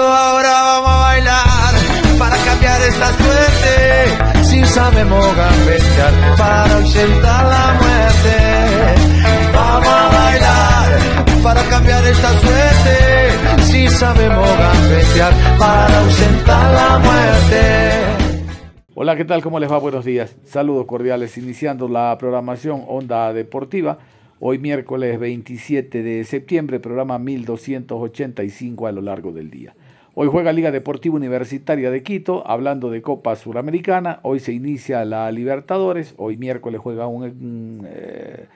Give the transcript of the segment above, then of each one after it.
Ahora vamos a bailar para cambiar esta suerte. Si sabemos gambetear para ausentar la muerte. Vamos a bailar para cambiar esta suerte. Si sabemos gambetear para ausentar la muerte. Hola, ¿qué tal? ¿Cómo les va? Buenos días. Saludos cordiales. Iniciando la programación Onda Deportiva Hoy miércoles 27 de septiembre, programa 1285 a lo largo del día. Hoy juega Liga Deportiva Universitaria de Quito, hablando de Copa Suramericana. Hoy se inicia la Libertadores. Hoy miércoles juega un, eh,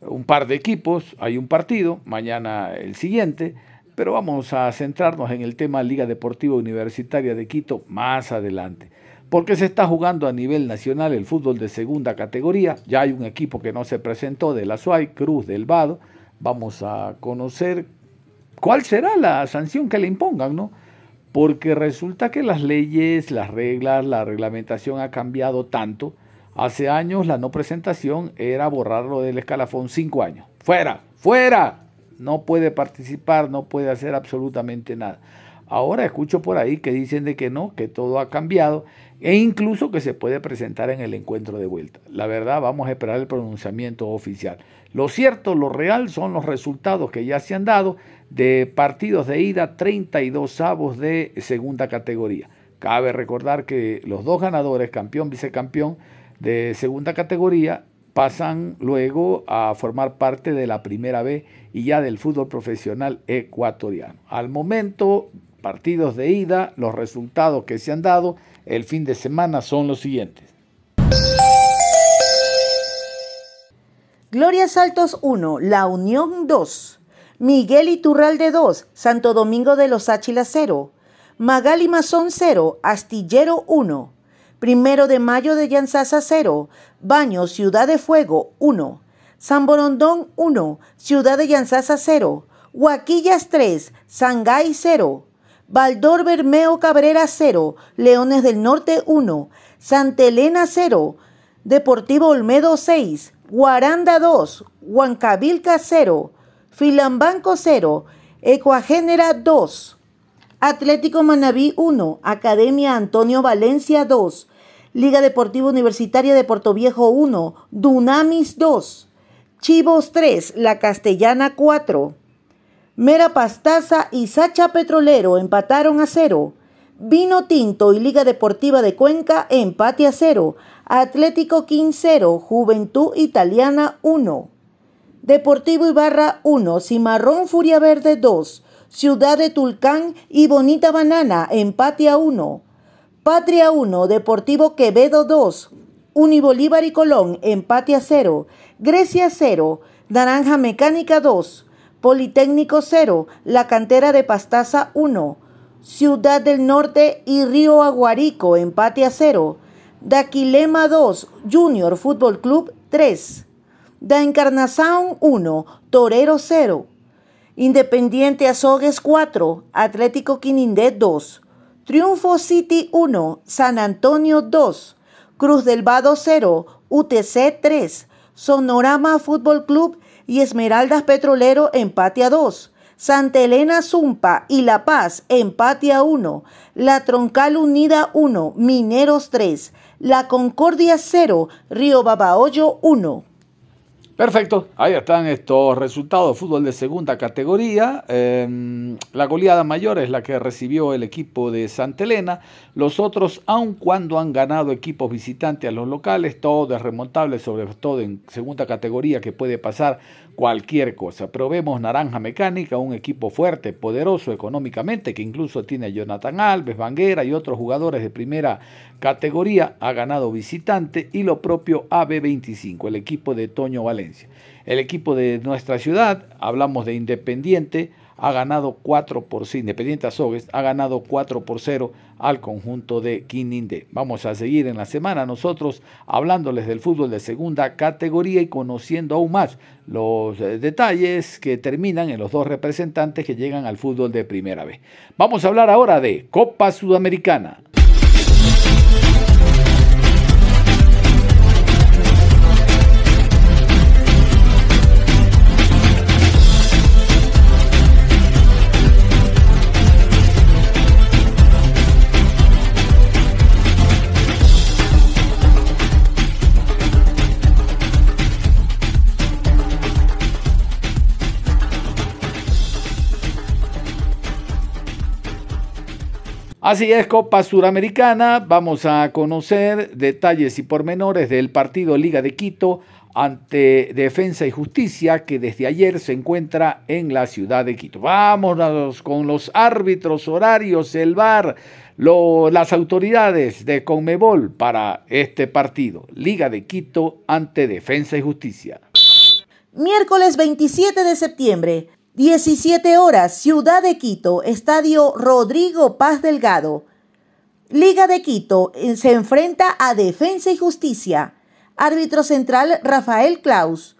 un par de equipos. Hay un partido, mañana el siguiente. Pero vamos a centrarnos en el tema Liga Deportiva Universitaria de Quito más adelante porque se está jugando a nivel nacional el fútbol de segunda categoría. Ya hay un equipo que no se presentó de la SUAY, Cruz del Vado. Vamos a conocer cuál será la sanción que le impongan, ¿no? Porque resulta que las leyes, las reglas, la reglamentación ha cambiado tanto. Hace años la no presentación era borrarlo del escalafón cinco años. Fuera, fuera. No puede participar, no puede hacer absolutamente nada. Ahora escucho por ahí que dicen de que no, que todo ha cambiado e incluso que se puede presentar en el encuentro de vuelta. La verdad, vamos a esperar el pronunciamiento oficial. Lo cierto, lo real son los resultados que ya se han dado de partidos de ida, 32 avos de segunda categoría. Cabe recordar que los dos ganadores, campeón, vicecampeón de segunda categoría, pasan luego a formar parte de la primera B y ya del fútbol profesional ecuatoriano. Al momento, partidos de ida, los resultados que se han dado el fin de semana son los siguientes. Gloria Saltos 1, La Unión 2, Miguel Iturralde 2, Santo Domingo de los Áchilas 0, Magali Mazón 0, Astillero 1, Primero de Mayo de Yanzasa 0, Baño Ciudad de Fuego 1, San Borondón 1, Ciudad de Yanzasa 0, Huaquillas 3, Sangay 0, Baldor Bermeo Cabrera 0, Leones del Norte 1, Santa Elena 0, Deportivo Olmedo 6, Guaranda 2, Huancavilca 0, Filambanco 0, Ecuagénera 2, Atlético Manabí 1, Academia Antonio Valencia 2, Liga Deportiva Universitaria de Puerto Viejo 1, Dunamis 2, Chivos 3, La Castellana 4, Mera Pastaza y Sacha Petrolero empataron a cero. Vino Tinto y Liga Deportiva de Cuenca empate a cero. Atlético 0, Juventud Italiana 1. Deportivo Ibarra 1, Cimarrón Furia Verde 2. Ciudad de Tulcán y Bonita Banana empate a 1. Patria 1, Deportivo Quevedo 2. Unibolívar y Colón empate a 0. Grecia 0, Naranja Mecánica 2. Politécnico 0, La Cantera de Pastaza 1, Ciudad del Norte y Río Aguarico, empate a 0, Daquilema 2, Junior Fútbol Club 3, Da Encarnación 1, Torero 0, Independiente Azogues 4, Atlético Quinindé 2, Triunfo City 1, San Antonio 2, Cruz del Vado 0, UTC 3, Sonorama Fútbol Club y Esmeraldas Petrolero empate a 2. Santa Elena Zumpa y La Paz empate a 1. La Troncal Unida 1, Mineros 3. La Concordia 0, Río Babahoyo 1. Perfecto, ahí están estos resultados de fútbol de segunda categoría. Em, la goleada mayor es la que recibió el equipo de Santa Elena. Los otros, aun cuando han ganado equipos visitantes a los locales, todo es remontable, sobre todo en segunda categoría que puede pasar cualquier cosa. Pero vemos Naranja Mecánica, un equipo fuerte, poderoso económicamente, que incluso tiene a Jonathan Alves, Vanguera y otros jugadores de primera categoría, ha ganado visitante y lo propio AB25, el equipo de Toño Valencia. El equipo de nuestra ciudad, hablamos de Independiente, ha ganado 4 por 0, Independiente Azogues ha ganado 4 por 0 al conjunto de Quinindé. Vamos a seguir en la semana nosotros hablándoles del fútbol de segunda categoría y conociendo aún más los eh, detalles que terminan en los dos representantes que llegan al fútbol de primera vez. Vamos a hablar ahora de Copa Sudamericana. Así es, Copa Suramericana. Vamos a conocer detalles y pormenores del partido Liga de Quito ante Defensa y Justicia que desde ayer se encuentra en la ciudad de Quito. Vámonos con los árbitros horarios, el VAR, las autoridades de Conmebol para este partido. Liga de Quito ante Defensa y Justicia. Miércoles 27 de septiembre, 17 horas, Ciudad de Quito, Estadio Rodrigo Paz Delgado. Liga de Quito eh, se enfrenta a Defensa y Justicia. Árbitro central Rafael Klaus.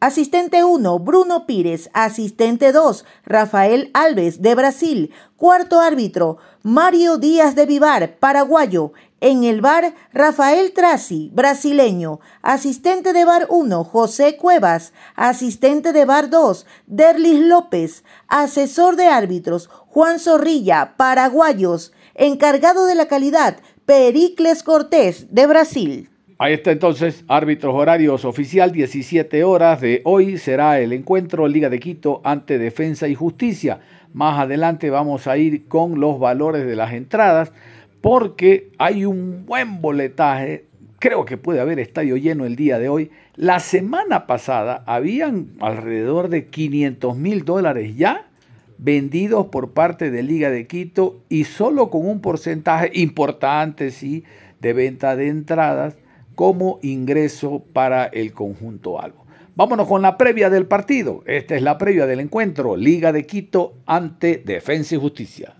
Asistente 1, Bruno Pires. Asistente 2, Rafael Alves, de Brasil. Cuarto árbitro, Mario Díaz de Vivar, paraguayo. En el bar, Rafael Traci, brasileño. Asistente de bar 1, José Cuevas. Asistente de bar 2, Derlis López. Asesor de árbitros, Juan Zorrilla, paraguayos. Encargado de la calidad, Pericles Cortés, de Brasil. Ahí está entonces, árbitros horarios oficial, 17 horas de hoy será el encuentro Liga de Quito ante Defensa y Justicia. Más adelante vamos a ir con los valores de las entradas porque hay un buen boletaje. Creo que puede haber estadio lleno el día de hoy. La semana pasada habían alrededor de 500 mil dólares ya vendidos por parte de Liga de Quito y solo con un porcentaje importante, sí, de venta de entradas como ingreso para el conjunto algo. Vámonos con la previa del partido. Esta es la previa del encuentro Liga de Quito ante Defensa y Justicia.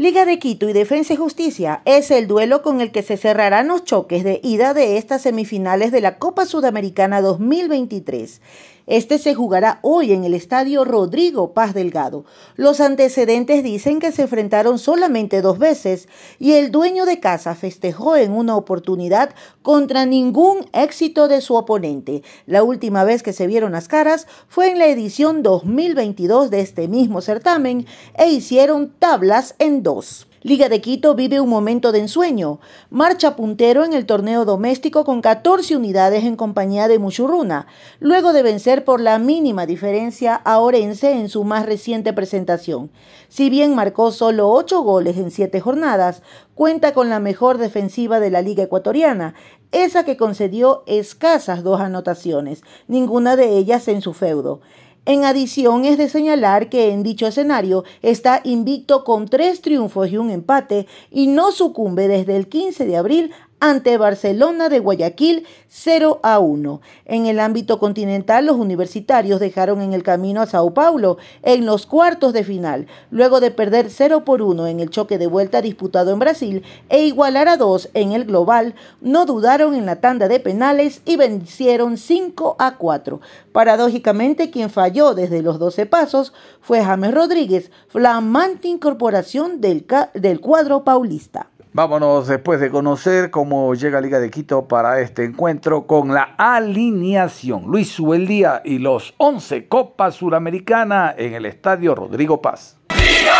Liga de Quito y Defensa y Justicia es el duelo con el que se cerrarán los choques de ida de estas semifinales de la Copa Sudamericana 2023. Este se jugará hoy en el estadio Rodrigo Paz Delgado. Los antecedentes dicen que se enfrentaron solamente dos veces y el dueño de casa festejó en una oportunidad contra ningún éxito de su oponente. La última vez que se vieron las caras fue en la edición 2022 de este mismo certamen e hicieron tablas en dos. Liga de Quito vive un momento de ensueño. Marcha puntero en el torneo doméstico con 14 unidades en compañía de Muchurruna, luego de vencer por la mínima diferencia a Orense en su más reciente presentación. Si bien marcó solo 8 goles en 7 jornadas, cuenta con la mejor defensiva de la Liga Ecuatoriana, esa que concedió escasas dos anotaciones, ninguna de ellas en su feudo. En adición, es de señalar que en dicho escenario está invicto con tres triunfos y un empate y no sucumbe desde el 15 de abril ante Barcelona de Guayaquil 0 a 1. En el ámbito continental, los universitarios dejaron en el camino a Sao Paulo en los cuartos de final, luego de perder 0 por 1 en el choque de vuelta disputado en Brasil e igualar a 2 en el global, no dudaron en la tanda de penales y vencieron 5 a 4. Paradójicamente, quien falló desde los 12 pasos fue James Rodríguez, flamante incorporación del, del cuadro paulista. Vámonos después de conocer cómo llega Liga de Quito para este encuentro con la alineación. Luis Subeldía y los 11 Copa Suramericana en el Estadio Rodrigo Paz. ¡Liga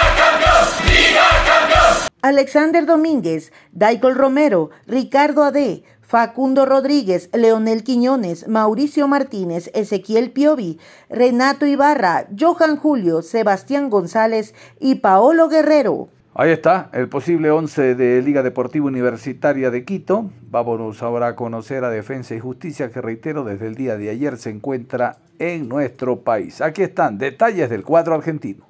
Alexander Domínguez, Daikol Romero, Ricardo Ade, Facundo Rodríguez, Leonel Quiñones, Mauricio Martínez, Ezequiel Piovi, Renato Ibarra, Johan Julio, Sebastián González y Paolo Guerrero. Ahí está, el posible 11 de Liga Deportiva Universitaria de Quito. Vámonos ahora a conocer a Defensa y Justicia, que reitero, desde el día de ayer se encuentra en nuestro país. Aquí están detalles del cuadro argentino.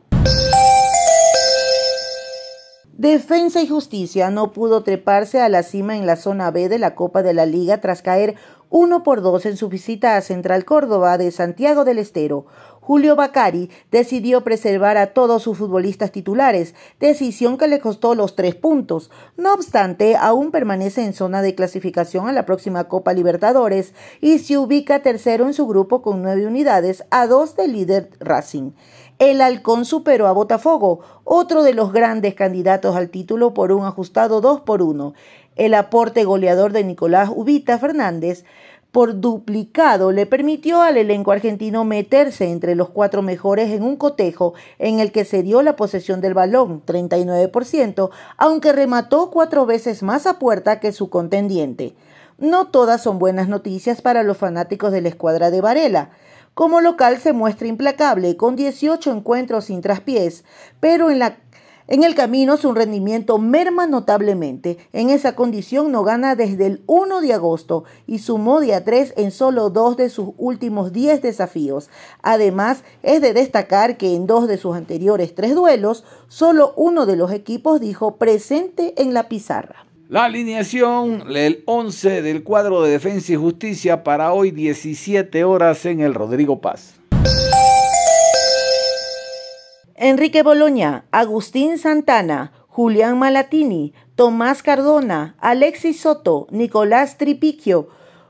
Defensa y Justicia no pudo treparse a la cima en la zona B de la Copa de la Liga tras caer 1 por 2 en su visita a Central Córdoba de Santiago del Estero. Julio Bacari decidió preservar a todos sus futbolistas titulares, decisión que le costó los tres puntos. No obstante, aún permanece en zona de clasificación a la próxima Copa Libertadores y se ubica tercero en su grupo con nueve unidades a dos del líder Racing. El Halcón superó a Botafogo, otro de los grandes candidatos al título por un ajustado 2 por 1. El aporte goleador de Nicolás Ubita Fernández por duplicado le permitió al elenco argentino meterse entre los cuatro mejores en un cotejo en el que se dio la posesión del balón, 39%, aunque remató cuatro veces más a puerta que su contendiente. No todas son buenas noticias para los fanáticos de la escuadra de Varela. Como local se muestra implacable, con 18 encuentros sin traspiés, pero en la en el camino su rendimiento merma notablemente. En esa condición no gana desde el 1 de agosto y sumó de a 3 en solo dos de sus últimos 10 desafíos. Además, es de destacar que en dos de sus anteriores tres duelos, solo uno de los equipos dijo presente en la pizarra. La alineación, el 11 del cuadro de defensa y justicia para hoy 17 horas en el Rodrigo Paz. Enrique Boloña, Agustín Santana, Julián Malatini, Tomás Cardona, Alexis Soto, Nicolás Tripiquio,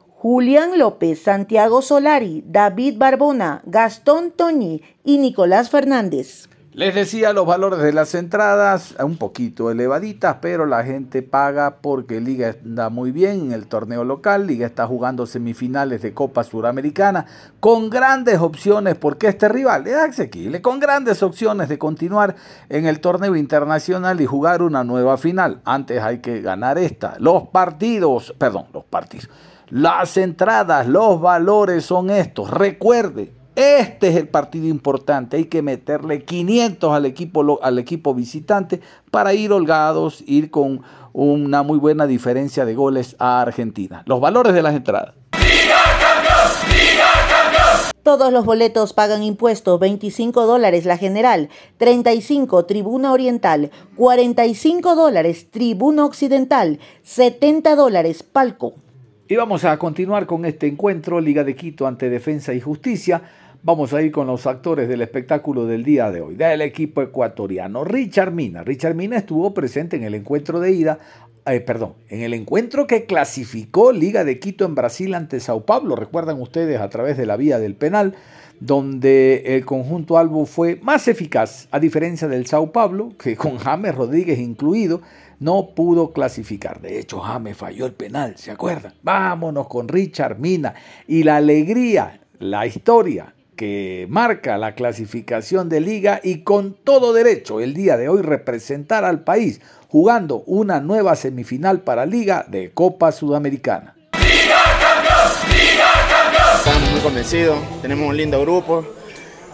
Julián López, Santiago Solari, David Barbona, Gastón Toñi y Nicolás Fernández. Les decía los valores de las entradas, un poquito elevaditas, pero la gente paga porque Liga anda muy bien en el torneo local. Liga está jugando semifinales de Copa Suramericana con grandes opciones, porque este rival es asequible, con grandes opciones de continuar en el torneo internacional y jugar una nueva final. Antes hay que ganar esta. Los partidos, perdón, los partidos. Las entradas, los valores son estos. Recuerde, este es el partido importante. Hay que meterle 500 al equipo, al equipo visitante para ir holgados, ir con una muy buena diferencia de goles a Argentina. Los valores de las entradas. Todos los boletos pagan impuestos, 25 dólares la general, 35 tribuna oriental, 45 dólares tribuna occidental, 70 dólares palco. Y vamos a continuar con este encuentro, Liga de Quito ante Defensa y Justicia. Vamos a ir con los actores del espectáculo del día de hoy, del equipo ecuatoriano. Richard Mina. Richard Mina estuvo presente en el encuentro de ida, eh, perdón, en el encuentro que clasificó Liga de Quito en Brasil ante Sao Paulo. Recuerdan ustedes a través de la vía del penal, donde el conjunto Albo fue más eficaz, a diferencia del Sao Paulo, que con James Rodríguez incluido, no pudo clasificar. De hecho, James falló el penal, ¿se acuerdan? Vámonos con Richard Mina y la alegría, la historia que marca la clasificación de liga y con todo derecho el día de hoy representar al país jugando una nueva semifinal para liga de Copa Sudamericana. ¡Liga campeón! ¡Liga campeón! Estamos muy convencidos, tenemos un lindo grupo,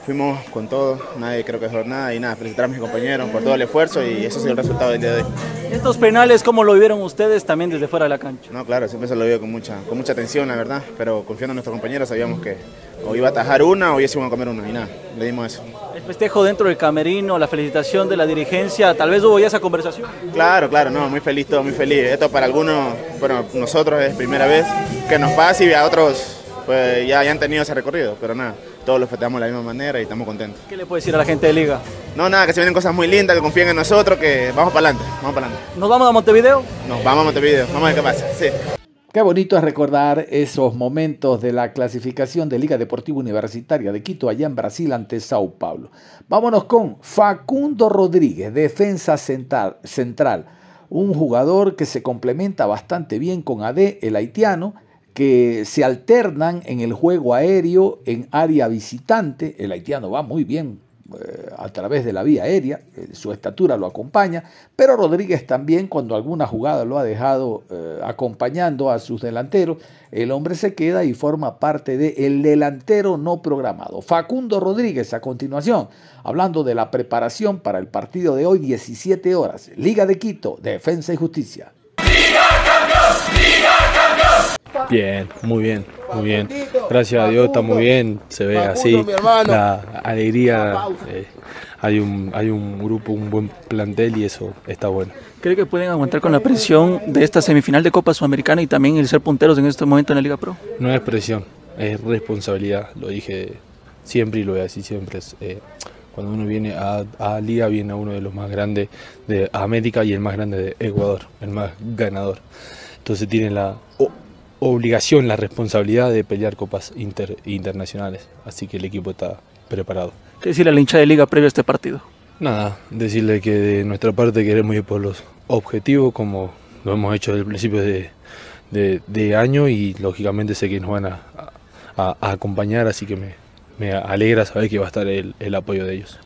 fuimos con todo, nadie creo que es nada y nada, felicitar a mis compañeros por todo el esfuerzo y ese es el resultado del día de hoy. Estos penales, ¿cómo lo vieron ustedes también desde fuera de la cancha? No, claro, siempre se lo vio con mucha, con mucha atención, la verdad, pero confiando en nuestros compañeros sabíamos que o iba a atajar una o iba a comer una y nada, le dimos eso. El festejo dentro del camerino, la felicitación de la dirigencia, tal vez hubo ya esa conversación. Claro, claro, no, muy feliz, todo muy feliz. Esto para algunos, bueno, nosotros es primera vez que nos pasa y a otros pues ya, ya han tenido ese recorrido, pero nada todos lo festejamos de la misma manera y estamos contentos. ¿Qué le puede decir a la gente de Liga? No, nada, que se vienen cosas muy lindas, que confíen en nosotros, que vamos para adelante, vamos para adelante. ¿Nos vamos a Montevideo? Nos vamos a Montevideo, vamos a ver qué pasa, sí. Qué bonito es recordar esos momentos de la clasificación de Liga Deportiva Universitaria de Quito allá en Brasil ante Sao Paulo. Vámonos con Facundo Rodríguez, defensa central, un jugador que se complementa bastante bien con AD, el haitiano, que se alternan en el juego aéreo en área visitante. El haitiano va muy bien eh, a través de la vía aérea, eh, su estatura lo acompaña, pero Rodríguez también cuando alguna jugada lo ha dejado eh, acompañando a sus delanteros, el hombre se queda y forma parte del el delantero no programado. Facundo Rodríguez a continuación, hablando de la preparación para el partido de hoy, 17 horas, Liga de Quito, Defensa y Justicia. Bien, muy bien, muy bien. Gracias a Dios está muy bien, se ve así la alegría. eh, hay un hay un grupo, un buen plantel y eso está bueno. ¿Cree que pueden aguantar con la presión de esta semifinal de Copa Sudamericana y también el ser punteros en este momento en la Liga Pro? No es presión, es responsabilidad. Lo dije siempre y lo voy a decir siempre. es, eh, cuando uno viene a, a Liga, viene a uno de los más grandes de América y el más grande de Ecuador, el más ganador. Entonces tiene la obligación, la responsabilidad de pelear copas inter- internacionales. Así que el equipo está preparado. ¿Qué decirle a la hincha de Liga previo a este partido? Nada, decirle que de nuestra parte queremos ir por los objetivos como lo hemos hecho desde el principio de, de- de año y lógicamente sé que nos van a, a- a acompañar, así que me, me alegra saber que va a estar el, el apoyo de ellos.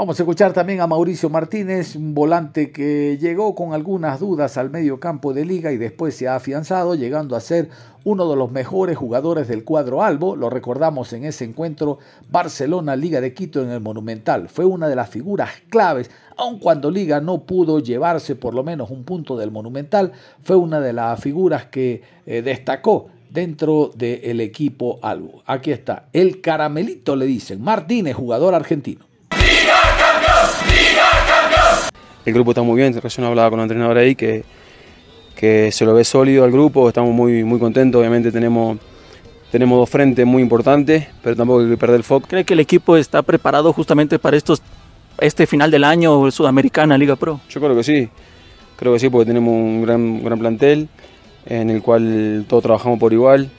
Vamos a escuchar también a Mauricio Martínez, un volante que llegó con algunas dudas al medio campo de liga y después se ha afianzado, llegando a ser uno de los mejores jugadores del cuadro Albo. Lo recordamos en ese encuentro Barcelona-Liga de Quito en el Monumental. Fue una de las figuras claves, aun cuando Liga no pudo llevarse por lo menos un punto del Monumental, fue una de las figuras que eh, destacó dentro del equipo Albo. Aquí está, el caramelito le dicen, Martínez, jugador argentino. El grupo está muy bien, recién hablaba con el entrenador ahí que, que se lo ve sólido al grupo, estamos muy, muy contentos, obviamente tenemos, tenemos dos frentes muy importantes, pero tampoco hay que perder el foco. ¿Cree que el equipo está preparado justamente para estos, este final del año Sudamericana Liga Pro? Yo creo que sí, creo que sí porque tenemos un gran, gran plantel en el cual todos trabajamos por igual.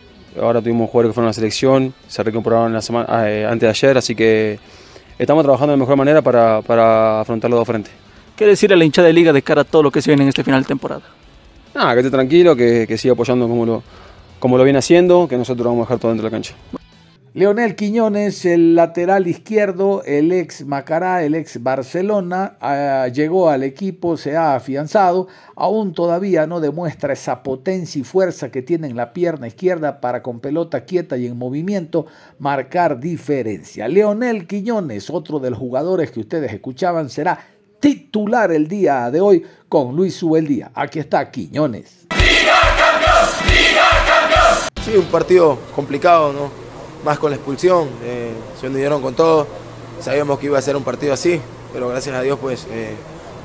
Ahora tuvimos jugadores que fueron a la selección, se recuperaron la semana, eh, antes de ayer, así que estamos trabajando de mejor manera para, para afrontar los dos frentes. ¿Qué decirle a la hincha de Liga de cara a todo lo que se viene en este final de temporada? Nada, que esté tranquilo, que, que siga apoyando como lo, como lo viene haciendo, que nosotros vamos a dejar todo dentro de la cancha. Leonel Quiñones, el lateral izquierdo, el ex Macará, el ex Barcelona, ah, llegó al equipo, se ha afianzado, aún todavía no demuestra esa potencia y fuerza que tiene en la pierna izquierda para con pelota quieta y en movimiento marcar diferencia. Leonel Quiñones, otro de los jugadores que ustedes escuchaban, será titular el día de hoy con Luis Subeldía. Aquí está Quiñones. Sí, un partido complicado, ¿no? Más con la expulsión, eh, se unieron con todo. Sabíamos que iba a ser un partido así, pero gracias a Dios pues eh,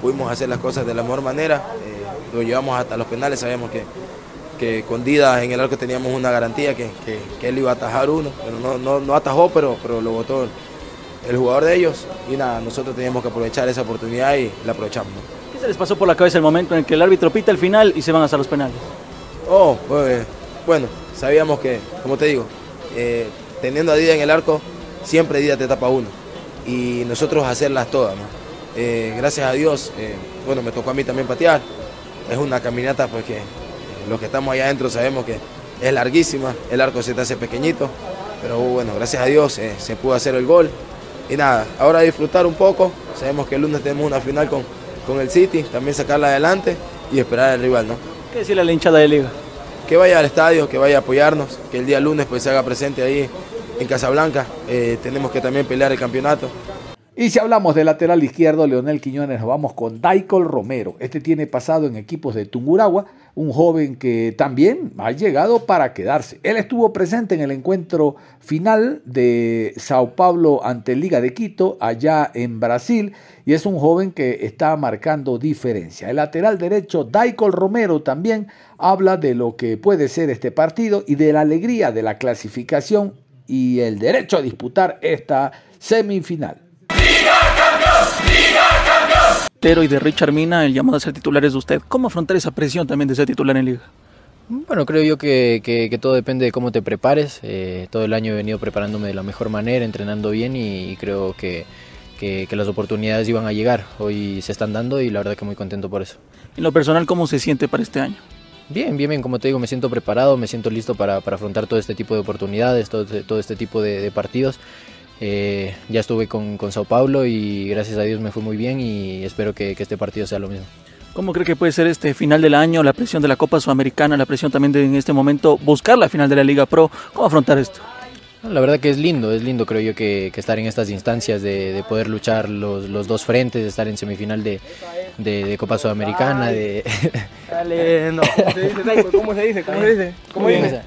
pudimos hacer las cosas de la mejor manera. Eh, lo llevamos hasta los penales, sabíamos que, que con Dida en el arco teníamos una garantía que, que- que él iba a atajar uno, pero no, no, no atajó, pero, pero lo votó el, jugador de ellos. Y nada, nosotros teníamos que aprovechar esa oportunidad y la aprovechamos. ¿Qué se les pasó por la cabeza el momento en el que el árbitro pita el final y se van hasta los penales? Oh, pues, bueno, sabíamos que, como te digo, eh, teniendo a Dida en el arco, siempre Dida te tapa uno. Y nosotros hacerlas todas, ¿no? Eh, gracias a Dios, eh, bueno, me tocó a mí también patear. Es una caminata pues que eh, los que estamos allá adentro sabemos que es larguísima, el arco se te hace pequeñito, pero bueno, gracias a Dios se pudo hacer el gol. Y nada, ahora disfrutar un poco, sabemos que el lunes tenemos una final con, con el City, también sacarla adelante y esperar al rival, ¿no? ¿Qué decirle a la hinchada de Liga? que vaya al estadio, que vaya a apoyarnos, que el día lunes pues se haga presente ahí en Casablanca. Eh, tenemos que también pelear el campeonato. Y si hablamos de lateral izquierdo, Leonel Quiñones, nos vamos con Daikol Romero. Este tiene pasado en equipos de Tunguragua, un joven que también ha llegado para quedarse. Él estuvo presente en el encuentro final de Sao Paulo ante Liga de Quito, allá en Brasil, y es un joven que está marcando diferencia. El lateral derecho, Daikol Romero, también habla de lo que puede ser este partido y de la alegría de la clasificación y el derecho a disputar esta semifinal. Pero y de Richard Mina, el llamado a ser titular es de usted. ¿Cómo afrontar esa presión también de ser titular en Liga? Bueno, creo yo que, que- que todo depende de cómo te prepares. Eh, todo el año he venido preparándome de la mejor manera, entrenando bien y, y creo que, que- las oportunidades iban a llegar. Hoy se están dando y la verdad que muy contento por eso. En lo personal, ¿cómo se siente para este año? Bien, bien, bien, como te digo, me siento preparado, me siento listo para, para afrontar todo este tipo de oportunidades, todo, todo este tipo de, de partidos. Eh, ya estuve con, con, Sao Paulo y gracias a Dios me fue muy bien y espero que, que, este partido sea lo mismo. ¿Cómo cree que puede ser este final del año, la presión de la Copa Sudamericana, la presión también de en este momento buscar la final de la Liga Pro? ¿Cómo afrontar esto? La verdad que es lindo, es lindo creo yo que, que estar en estas instancias de, de poder luchar los, los, dos frentes, de estar en semifinal de, de, de Copa Sudamericana. De... Dale, no. ¿Cómo se dice? ¿Cómo se dice? ¿Cómo se dice?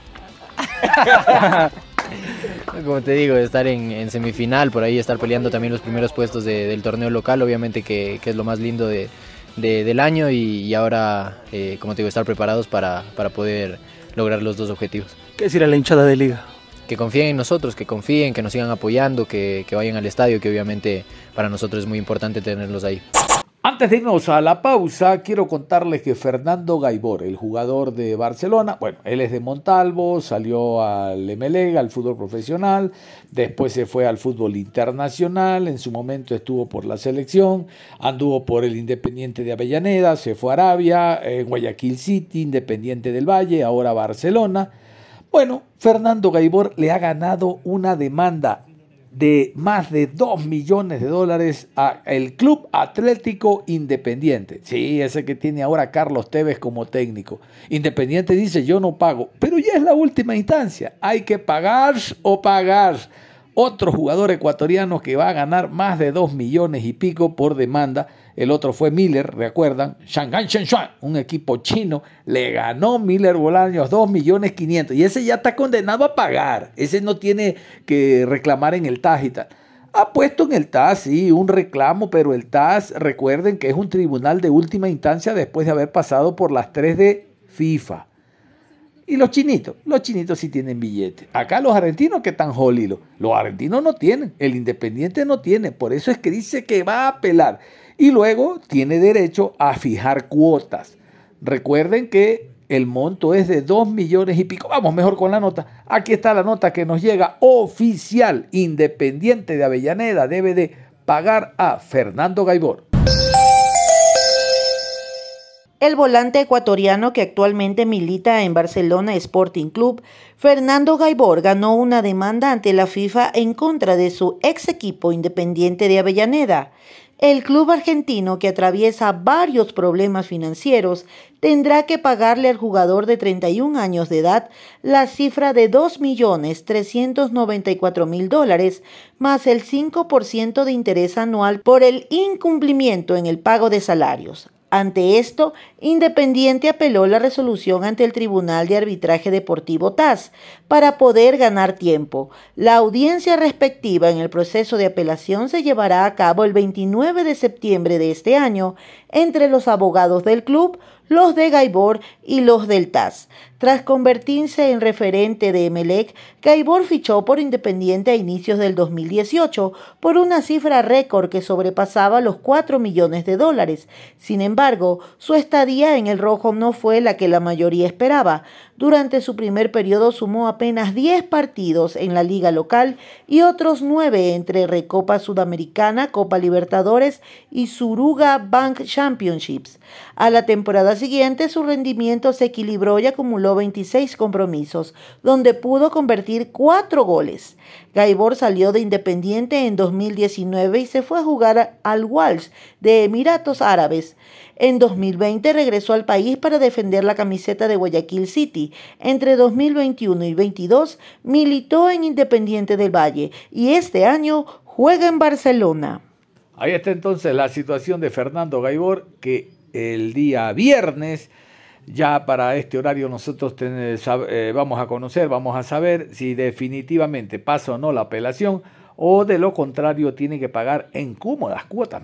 Como te digo, estar en, en, semifinal, por ahí estar peleando también los primeros puestos de, del torneo local, obviamente que, que, es lo más lindo de, del año y, y ahora, eh, como te digo, estar preparados para, para poder lograr los dos objetivos. ¿Qué decir a la hinchada de liga? que confíen en nosotros, que confíen, que nos sigan apoyando, que, que, vayan al estadio, que obviamente para nosotros es muy importante tenerlos ahí. Antes de irnos a la pausa, quiero contarles que Fernando Gaibor, el jugador de Barcelona, bueno, él es de Montalvo, salió al MLEG, al fútbol profesional, después se fue al fútbol internacional, en su momento estuvo por la selección, anduvo por el Independiente de Avellaneda, se fue a Arabia, en Guayaquil City, Independiente del Valle, ahora Barcelona. Bueno, Fernando Gaibor le ha ganado una demanda de más de 2 millones de dólares al Club Atlético Independiente. Sí, ese que tiene ahora Carlos Tevez como técnico. Independiente dice yo no pago, pero ya es la última instancia. Hay que pagar o pagar. Otro jugador ecuatoriano que va a ganar más de 2 millones y pico por demanda el otro fue Miller, recuerdan, Shanghai Shenzhen, un equipo chino, le ganó Miller Bolaños 2 millones 500 y ese ya está condenado a pagar, ese no tiene que reclamar en el TAS y tal. Ha puesto en el TAS, sí, un reclamo, pero el TAS, recuerden que es un tribunal de última instancia después de haber pasado por las tres de FIFA. Y los chinitos, los chinitos sí tienen billetes. Acá los argentinos que están jolidos, los argentinos no tienen, el independiente no tiene, por eso es que dice que va a apelar y luego tiene derecho a fijar cuotas. Recuerden que el monto es de 2 millones y pico. Vamos mejor con la nota. Aquí está la nota que nos llega oficial. Independiente de Avellaneda debe de pagar a Fernando Gaibor. El volante ecuatoriano que actualmente milita en Barcelona Sporting Club, Fernando Gaibor, ganó una demanda ante la FIFA en contra de su ex equipo Independiente de Avellaneda. El club argentino, que atraviesa varios problemas financieros, tendrá que pagarle al jugador de 31 años de edad la cifra de 2.394.000 dólares, más el 5% de interés anual por el incumplimiento en el pago de salarios. Ante esto, Independiente apeló la resolución ante el Tribunal de Arbitraje Deportivo TAS para poder ganar tiempo. La audiencia respectiva en el proceso de apelación se llevará a cabo el 29 de septiembre de este año entre los abogados del club, los de Gaibor y los del TAS. Tras convertirse en referente de Emelec, Gaibor fichó por Independiente a inicios del 2018 por una cifra récord que sobrepasaba los 4 millones de dólares. Sin embargo, su estadía en el rojo no fue la que la mayoría esperaba. Durante su primer periodo sumó apenas 10 partidos en la liga local y otros 9 entre Recopa Sudamericana, Copa Libertadores y Suruga Bank Championships. A la temporada siguiente su rendimiento se equilibró y acumuló 26 compromisos, donde pudo convertir 4 goles. Gaibor salió de Independiente en 2019 y se fue a jugar al Walsh de Emiratos Árabes. En 2020 regresó al país para defender la camiseta de Guayaquil City. Entre 2021 y 2022 militó en Independiente del Valle y este año juega en Barcelona. Ahí está entonces la situación de Fernando Gaibor que el día viernes ya para este horario nosotros eh, vamos a conocer, vamos a saber si definitivamente pasa o no la apelación o de lo contrario tiene que pagar en cómodas cuotas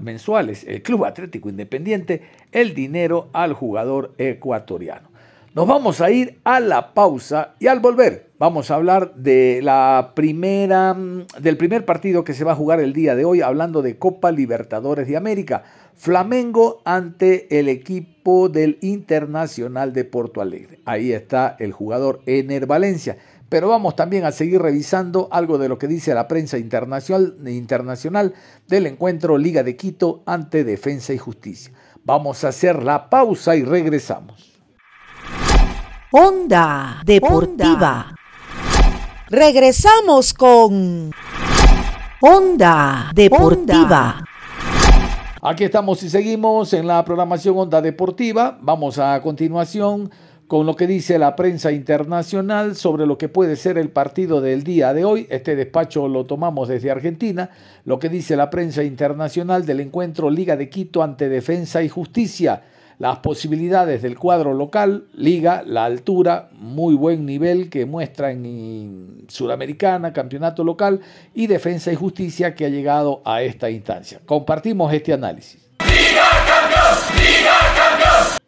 mensuales el Club Atlético Independiente el dinero al jugador ecuatoriano. Nos vamos a ir a la pausa y al volver vamos a hablar de la primera mm, del primer partido que se va a jugar el día de hoy hablando de Copa Libertadores de América. Flamengo ante el equipo del Internacional de Porto Alegre. Ahí está el jugador Ener Valencia. Pero vamos también a seguir revisando algo de lo que dice la prensa internacional, del encuentro Liga de Quito ante Defensa y Justicia. Vamos a hacer la pausa y regresamos. Onda Deportiva. Regresamos con Onda Deportiva. Aquí estamos y seguimos en la programación Onda Deportiva. Vamos a continuación con lo que dice la prensa internacional sobre lo que puede ser el partido del día de hoy. Este despacho lo tomamos desde Argentina. Lo que dice la prensa internacional del encuentro Liga de Quito ante Defensa y Justicia. Las posibilidades del cuadro local, Liga, la altura, muy buen nivel que muestra en Sudamericana, campeonato local y Defensa y Justicia que ha llegado a esta instancia. Compartimos este análisis.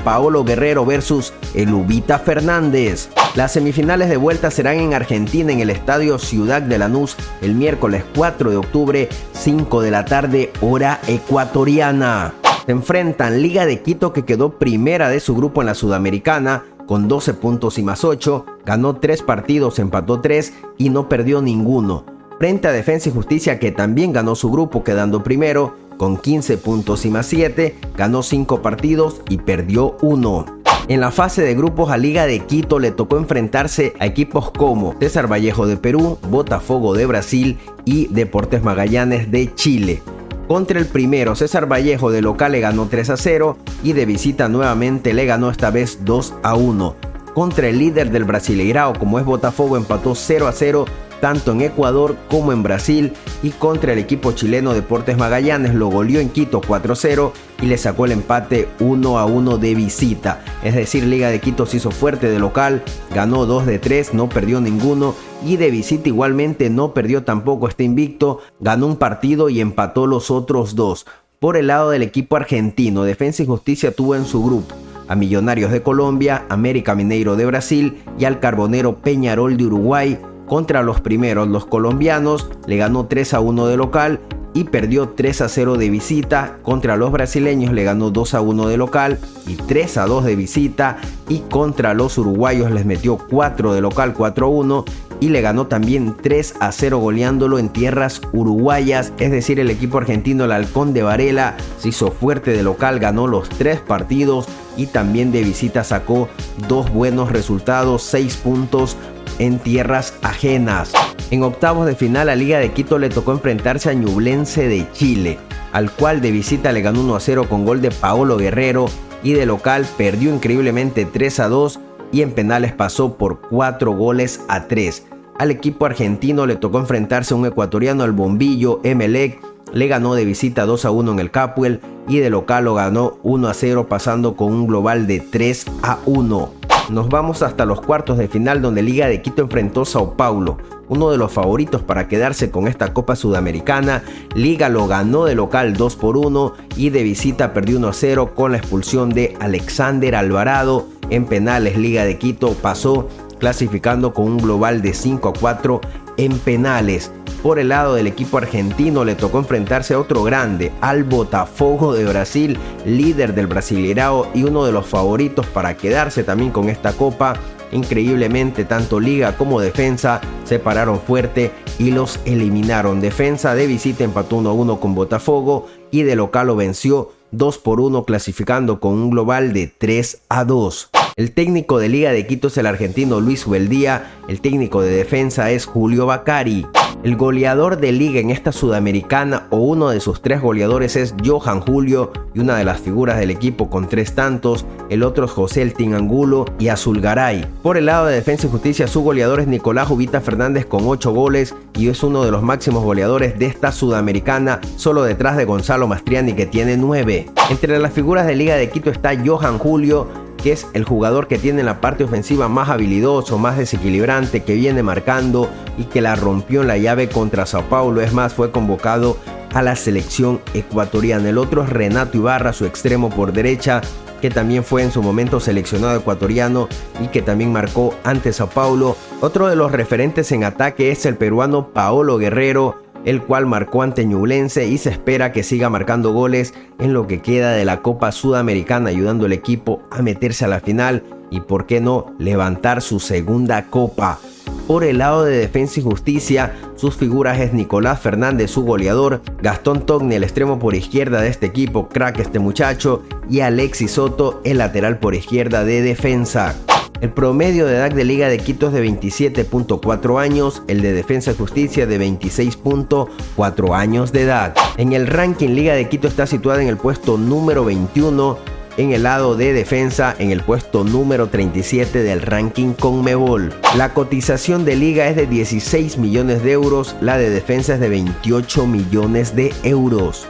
Paolo Guerrero versus Elubita Fernández. Las semifinales de vuelta serán en Argentina en el Estadio Ciudad de Lanús el miércoles 4 de octubre, 5 de la tarde, hora ecuatoriana. Enfrentan Liga de Quito que quedó primera de su grupo en la Sudamericana con 12 puntos y más 8, ganó 3 partidos, empató 3 y no perdió ninguno. Frente a Defensa y Justicia que también ganó su grupo quedando primero, con 15 puntos y más 7, ganó 5 partidos y perdió 1. En la fase de grupos a Liga de Quito le tocó enfrentarse a equipos como César Vallejo de Perú, Botafogo de Brasil y Deportes Magallanes de Chile. Contra el primero, César Vallejo de local le ganó 3 a 0 y de visita nuevamente le ganó esta vez 2 a 1. Contra el líder del Brasileirao como es Botafogo empató 0 a 0 tanto en Ecuador como en Brasil y contra el equipo chileno Deportes Magallanes lo goleó en Quito 4-0 y le sacó el empate 1-1 de visita. Es decir, Liga de Quito se hizo fuerte de local, ganó 2 de 3, no perdió ninguno y de visita igualmente no perdió tampoco este invicto, ganó un partido y empató los otros dos. Por el lado del equipo argentino, Defensa y Justicia tuvo en su grupo a Millonarios de Colombia, América Mineiro de Brasil y al Carbonero Peñarol de Uruguay, contra los primeros, los colombianos, le ganó 3 a 1 de local y perdió 3 a 0 de visita. Contra los brasileños le ganó 2 a 1 de local y 3 a 2 de visita. Y contra los uruguayos les metió 4 de local, 4 a 1 y le ganó también 3 a 0 goleándolo en tierras uruguayas. Es decir, el equipo argentino, el Halcón de Varela, se hizo fuerte de local, ganó los 3 partidos y también de visita sacó dos buenos resultados, 6 puntos en tierras ajenas. En octavos de final a Liga de Quito le tocó enfrentarse a Ñublense de Chile, al cual de visita le ganó 1 a 0 con gol de Paolo Guerrero y de local perdió increíblemente 3 a 2 y en penales pasó por 4 goles a 3. Al equipo argentino le tocó enfrentarse a un ecuatoriano al bombillo Emelec, le ganó de visita 2 a 1 en el Capuel y de local lo ganó 1 a 0 pasando con un global de 3 a 1 nos vamos hasta los cuartos de final donde Liga de Quito enfrentó Sao Paulo, uno de los favoritos para quedarse con esta Copa Sudamericana. Liga lo ganó de local 2 por 1 y de visita perdió 1 0 con la expulsión de Alexander Alvarado. En penales Liga de Quito pasó clasificando con un global de 5 a 4 en penales. Por el lado del equipo argentino le tocó enfrentarse a otro grande, al Botafogo de Brasil, líder del Brasileirao y uno de los favoritos para quedarse también con esta copa. Increíblemente, tanto liga como defensa se pararon fuerte y los eliminaron. Defensa de visita empató 1 a 1 con Botafogo y de local lo venció 2 por 1 clasificando con un global de 3 a 2. El técnico de Liga de Quito es el argentino Luis Ubeldía, el técnico de defensa es Julio Bacari. El goleador de liga en esta sudamericana o uno de sus tres goleadores es Johan Julio y una de las figuras del equipo con tres tantos, el otro es José El Angulo y Azulgaray. Por el lado de Defensa y Justicia su goleador es Nicolás Jubita Fernández con ocho goles y es uno de los máximos goleadores de esta sudamericana, solo detrás de Gonzalo Mastriani que tiene nueve. Entre las figuras de Liga de Quito está Johan Julio, que es el jugador que tiene la parte ofensiva más habilidoso, más desequilibrante, que viene marcando y que la rompió en la llave contra Sao Paulo. Es más, fue convocado a la selección ecuatoriana. El otro es Renato Ibarra, su extremo por derecha, que también fue en su momento seleccionado ecuatoriano y que también marcó ante Sao Paulo. Otro de los referentes en ataque es el peruano Paolo Guerrero, el cual marcó ante Ñublense y se espera que siga marcando goles en lo que queda de la Copa Sudamericana, ayudando al equipo a meterse a la final y, por qué no, levantar su segunda copa. Por el lado de Defensa y Justicia, sus figuras es Nicolás Fernández, su goleador, Gastón Togni, el extremo por izquierda de este equipo, crack este muchacho, y Alexis Soto, el lateral por izquierda de defensa. El promedio de edad de Liga de Quito es de 27.4 años, el de Defensa y Justicia de 26.4 años de edad. En el ranking Liga de Quito está situada en el puesto número 21 en el lado de defensa en el puesto número 37 del ranking Conmebol. La cotización de liga es de 16 millones de euros, la de defensa es de 28 millones de euros.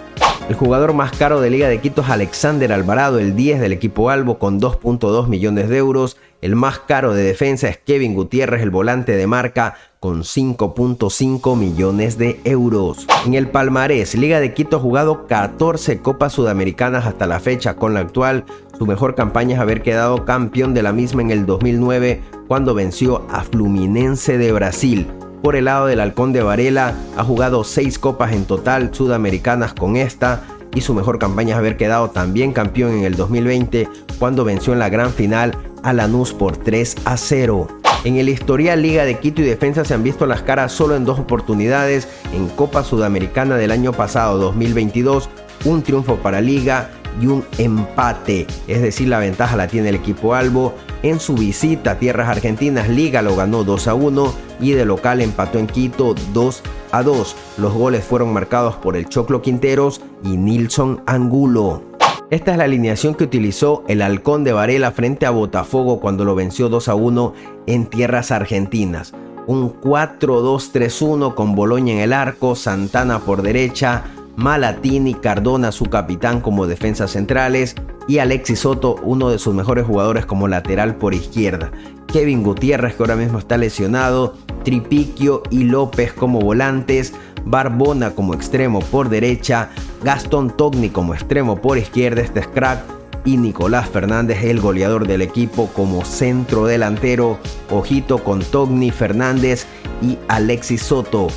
El jugador más caro de Liga de Quito es Alexander Alvarado, el 10 del equipo Albo, con 2.2 millones de euros. El más caro de defensa es Kevin Gutiérrez, el volante de marca, con 5.5 millones de euros. En el palmarés, Liga de Quito ha jugado 14 Copas Sudamericanas hasta la fecha, con la actual su mejor campaña es haber quedado campeón de la misma en el 2009 cuando venció a Fluminense de Brasil. Por el lado del Halcón de Varela, ha jugado 6 copas en total sudamericanas con esta y su mejor campaña es haber quedado también campeón en el 2020 cuando venció en la gran final a Lanús por 3 a 0. En el historial Liga de Quito y Defensa se han visto las caras solo en dos oportunidades en Copa Sudamericana del año pasado 2022, un triunfo para Liga y un empate, es decir, la ventaja la tiene el equipo Albo. En su visita a tierras argentinas, Liga lo ganó 2 a 1 y de local empató en Quito 2 a 2. Los goles fueron marcados por el Choclo Quinteros y Nilson Angulo. Esta es la alineación que utilizó el Halcón de Varela frente a Botafogo cuando lo venció 2 a 1 en tierras argentinas. Un 4-2-3-1 con Boloña en el arco, Santana por derecha, Malatini, Cardona su capitán como defensas centrales y Alexis Soto uno de sus mejores jugadores como lateral por izquierda. Kevin Gutiérrez que ahora mismo está lesionado, Tripiquio y López como volantes, Barbona como extremo por derecha, Gastón Togni como extremo por izquierda, este es crack, y Nicolás Fernández, el goleador del equipo, como centro delantero. Ojito con Togni Fernández y Alexis Soto.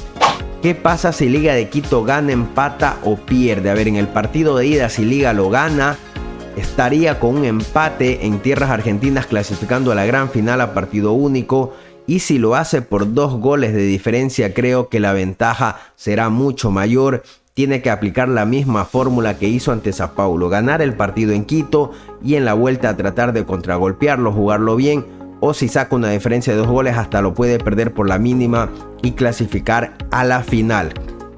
¿Qué pasa si Liga de Quito gana, empata o pierde? A ver, en el partido de ida, si Liga lo gana, estaría con un empate en tierras argentinas clasificando a la gran final a partido único y si lo hace por dos goles de diferencia creo que la ventaja será mucho mayor. Tiene que aplicar la misma fórmula que hizo ante Sao Paulo, ganar el partido en Quito y en la vuelta tratar de contragolpearlo, jugarlo bien o si saca una diferencia de dos goles hasta lo puede perder por la mínima y clasificar a la final.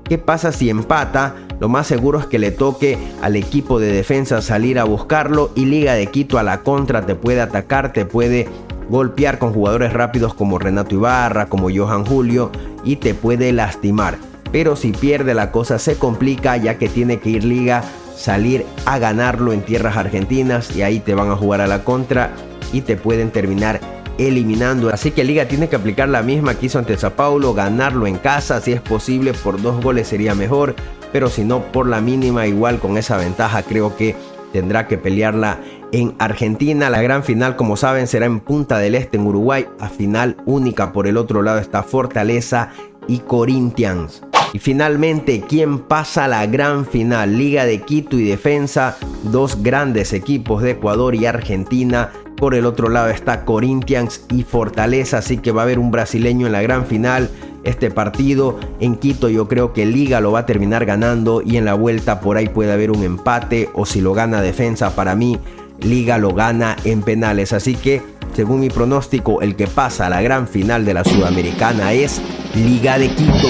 ¿Qué pasa si empata? Lo más seguro es que le toque al equipo de defensa salir a buscarlo y Liga de Quito a la contra te puede atacar, te puede golpear con jugadores rápidos como Renato Ibarra, como Johan Julio y te puede lastimar. Pero si pierde la cosa se complica ya que tiene que ir Liga salir a ganarlo en tierras argentinas y ahí te van a jugar a la contra y te pueden terminar eliminando. Así que Liga tiene que aplicar la misma que hizo ante Sao Paulo, ganarlo en casa, si es posible por dos goles sería mejor, pero si no por la mínima igual con esa ventaja creo que tendrá que pelearla en Argentina. La gran final, como saben, será en Punta del Este, en Uruguay. A final única por el otro lado está Fortaleza y Corinthians. Y finalmente, ¿quién pasa a la gran final? Liga de Quito y Defensa, dos grandes equipos de Ecuador y Argentina. Por el otro lado está Corinthians y Fortaleza, así que va a haber un brasileño en la gran final este partido. En Quito yo creo que Liga lo va a terminar ganando y en la vuelta por ahí puede haber un empate o si lo gana defensa para mí Liga lo gana en penales. Así que según mi pronóstico el que pasa a la gran final de la Sudamericana es Liga de Quito.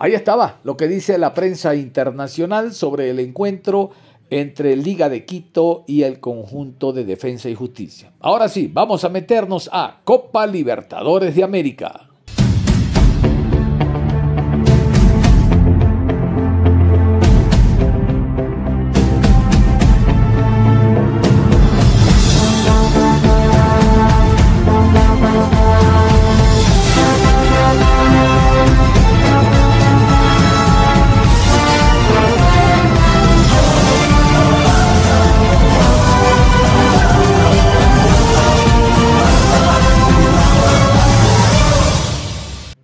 Ahí estaba lo que dice la prensa internacional sobre el encuentro entre Liga de Quito y el conjunto de Defensa y Justicia. Ahora sí, vamos a meternos a Copa Libertadores de América.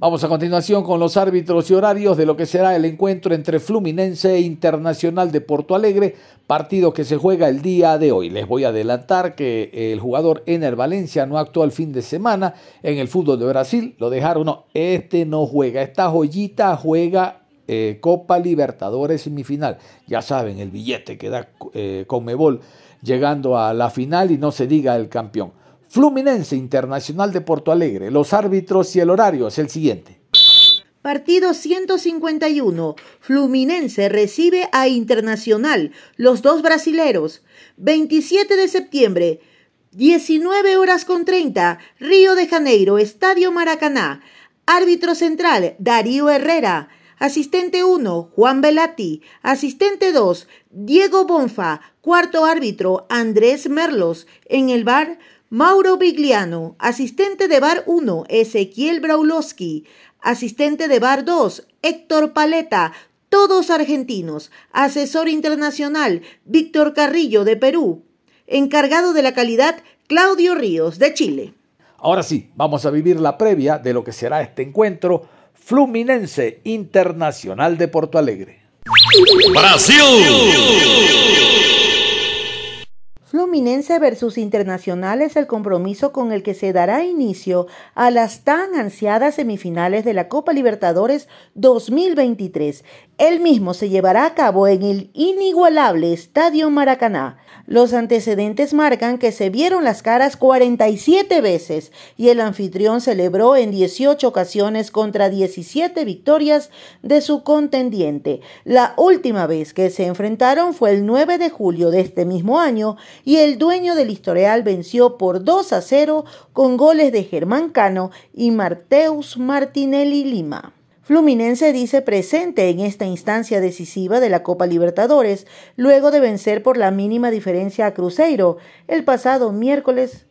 Vamos a continuación con los árbitros y horarios de lo que será el encuentro entre Fluminense e Internacional de Porto Alegre, partido que se juega el día de hoy. Les voy a adelantar que el jugador Ener Valencia no actuó el fin de semana en el fútbol de Brasil, lo dejaron, no, este no juega, esta joyita juega eh, Copa Libertadores semifinal. Ya saben, el billete que da eh, Conmebol llegando a la final y no se diga el campeón. Fluminense Internacional de Porto Alegre. Los árbitros y el horario es el siguiente. Partido 151. Fluminense recibe a Internacional, los dos brasileros. 27 de septiembre, 19 horas con 30, Río de Janeiro, Estadio Maracaná. Árbitro central, Darío Herrera. Asistente 1, Juan Velati. Asistente 2, Diego Bonfa. Cuarto árbitro, Andrés Merlos. En el bar, Mauro Bigliano. Asistente de bar 1, Ezequiel Braulowski. Asistente de bar 2, Héctor Paleta. Todos argentinos. Asesor internacional, Víctor Carrillo de Perú. Encargado de la calidad, Claudio Ríos de Chile. Ahora sí, vamos a vivir la previa de lo que será este encuentro Fluminense Internacional de Porto Alegre. Brasil. Fluminense versus Internacional es el compromiso con el que se dará inicio a las tan ansiadas semifinales de la Copa Libertadores 2023. El mismo se llevará a cabo en el inigualable Estadio Maracaná. Los antecedentes marcan que se vieron las caras 47 veces y el anfitrión celebró en 18 ocasiones contra 17 victorias de su contendiente. La última vez que se enfrentaron fue el 9 de julio de este mismo año y el dueño del historial venció por 2 a 0 con goles de Germán Cano y Marteus Martinelli Lima. Fluminense dice presente en esta instancia decisiva de la Copa Libertadores, luego de vencer por la mínima diferencia a Cruzeiro el pasado miércoles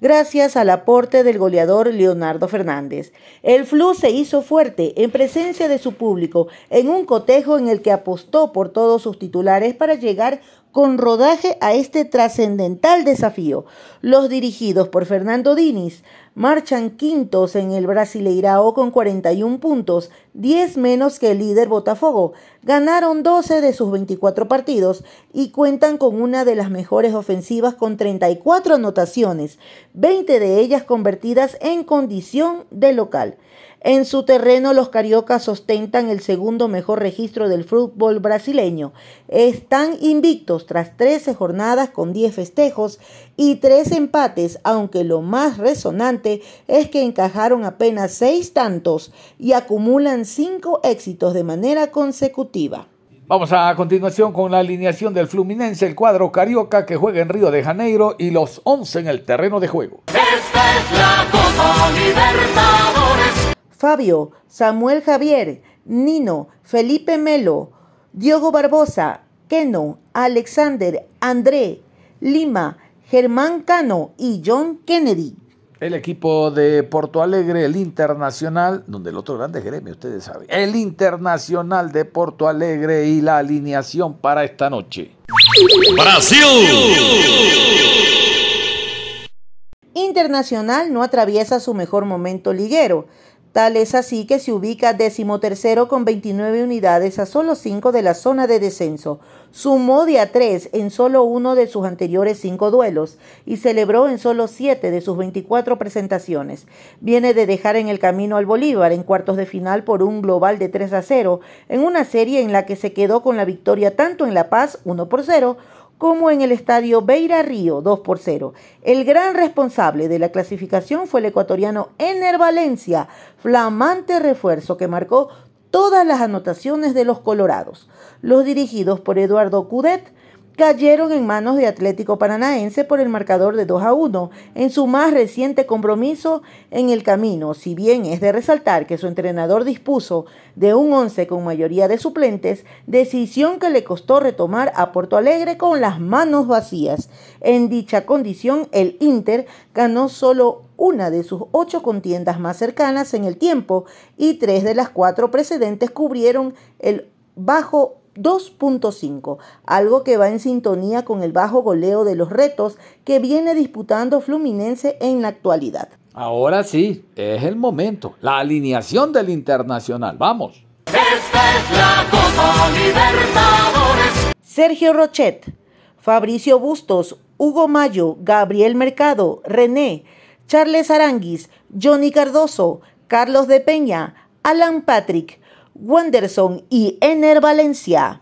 gracias al aporte del goleador Leonardo Fernández. El Flu se hizo fuerte en presencia de su público en un cotejo en el que apostó por todos sus titulares para llegar con rodaje a este trascendental desafío. Los dirigidos por Fernando Diniz marchan quintos en el Brasileirao con 41 puntos, 10 menos que el líder Botafogo. Ganaron 12 de sus 24 partidos y cuentan con una de las mejores ofensivas con 34 anotaciones, 20 de ellas convertidas en condición de local. En su terreno, los cariocas ostentan el segundo mejor registro del fútbol brasileño. Están invictos tras 13 jornadas con 10 festejos y 3 empates, aunque lo más resonante es que encajaron apenas 6 tantos y acumulan 5 éxitos de manera consecutiva. Vamos a continuación con la alineación del Fluminense, el cuadro carioca que juega en Río de Janeiro y los 11 en el terreno de juego. Esta es la Copa Libertadores. Fabio, Samuel Javier, Nino, Felipe Melo, Diogo Barbosa, Keno, Alexander, André, Lima, Germán Cano y John Kennedy. El equipo de Porto Alegre, el Internacional, donde el otro grande gremio, ustedes saben. El Internacional de Porto Alegre y la alineación para esta noche. Brasil. Internacional no atraviesa su mejor momento liguero. Tal es así que se ubica decimotercero con 29 unidades a solo 5 de la zona de descenso. Sumó de a 3 en solo uno de sus anteriores 5 duelos y celebró en solo 7 de sus 24 presentaciones. Viene de dejar en el camino al Bolívar en cuartos de final por un global de 3 a 0 en una serie en la que se quedó con la victoria tanto en La Paz 1 por 0 como en el estadio Beira Río 2 por 0. El gran responsable de la clasificación fue el ecuatoriano Ener Valencia, flamante refuerzo que marcó todas las anotaciones de los colorados. Los dirigidos por Eduardo Cudet cayeron en manos de Atlético Paranaense por el marcador de 2 a 1 en su más reciente compromiso en el camino, si bien es de resaltar que su entrenador dispuso de un 11 con mayoría de suplentes, decisión que le costó retomar a Porto Alegre con las manos vacías. En dicha condición, el Inter ganó solo una de sus ocho contiendas más cercanas en el tiempo y tres de las cuatro precedentes cubrieron el bajo 2.5, algo que va en sintonía con el bajo goleo de los retos que viene disputando Fluminense en la actualidad. Ahora sí, es el momento. La alineación del Internacional. Vamos. Esta es la Copa Libertadores. Sergio Rochet, Fabricio Bustos, Hugo Mayo, Gabriel Mercado, René, Charles Aranguis, Johnny Cardoso, Carlos de Peña, Alan Patrick, Wanderson y Ener Valencia.